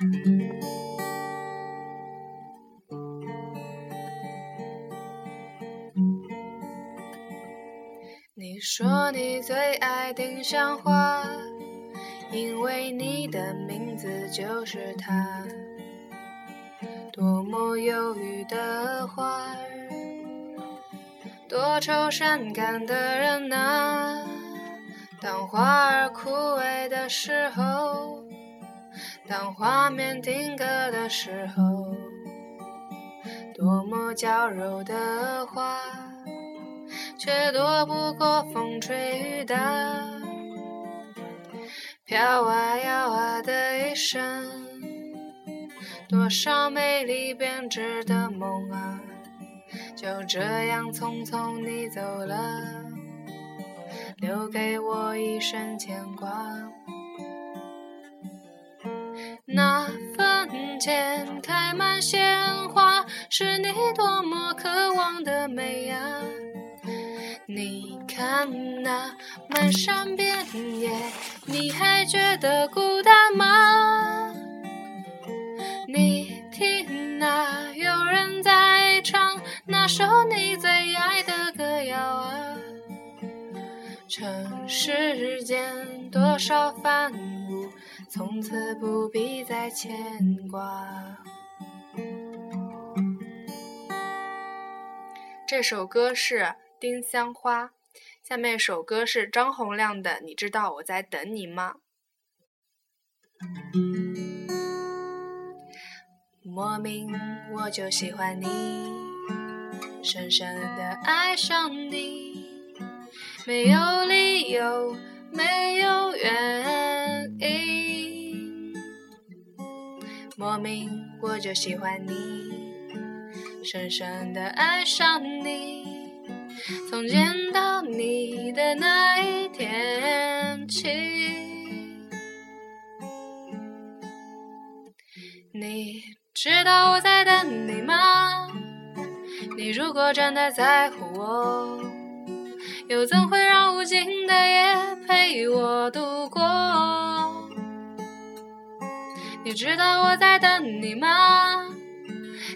你说你最爱丁香花，因为你的名字就是它。多么忧郁的花，多愁善感的人啊！当花儿枯萎的时候，当画面定格的时候，多么娇柔的花，却躲不过风吹雨打，飘啊摇啊的一生。多少美丽编织的梦啊，就这样匆匆你走了，留给我一生牵挂。那坟前开满鲜花，是你多么渴望的美呀！你看那漫山遍野，你还觉得孤单吗？你听那有人在唱那首你最爱的歌谣啊，尘世间多少繁芜，从此不必再牵挂。这首歌是《丁香花》，下面一首歌是张洪量的《你知道我在等你吗》。莫名我就喜欢你，深深的爱上你，没有理由，莫名我就喜欢你，深深的爱上你，从见到你的那一天起，你。知道我在等你吗？你如果真的在乎我，又怎会让无尽的夜陪我度你知道我在等你吗？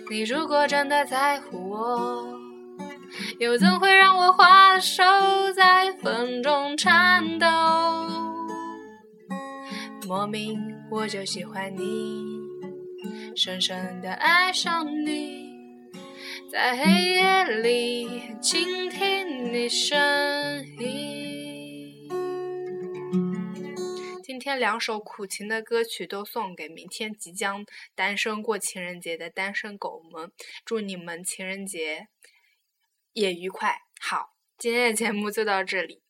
你如果真的在乎我，又怎会让我花的手在风中颤抖？莫名我就喜欢你。深深的爱上你，在黑夜里倾听你声两首苦情的歌曲都送给明天即将单身过情人节的单身狗们，祝你们情人节也愉快。好，今天的节目就到这里。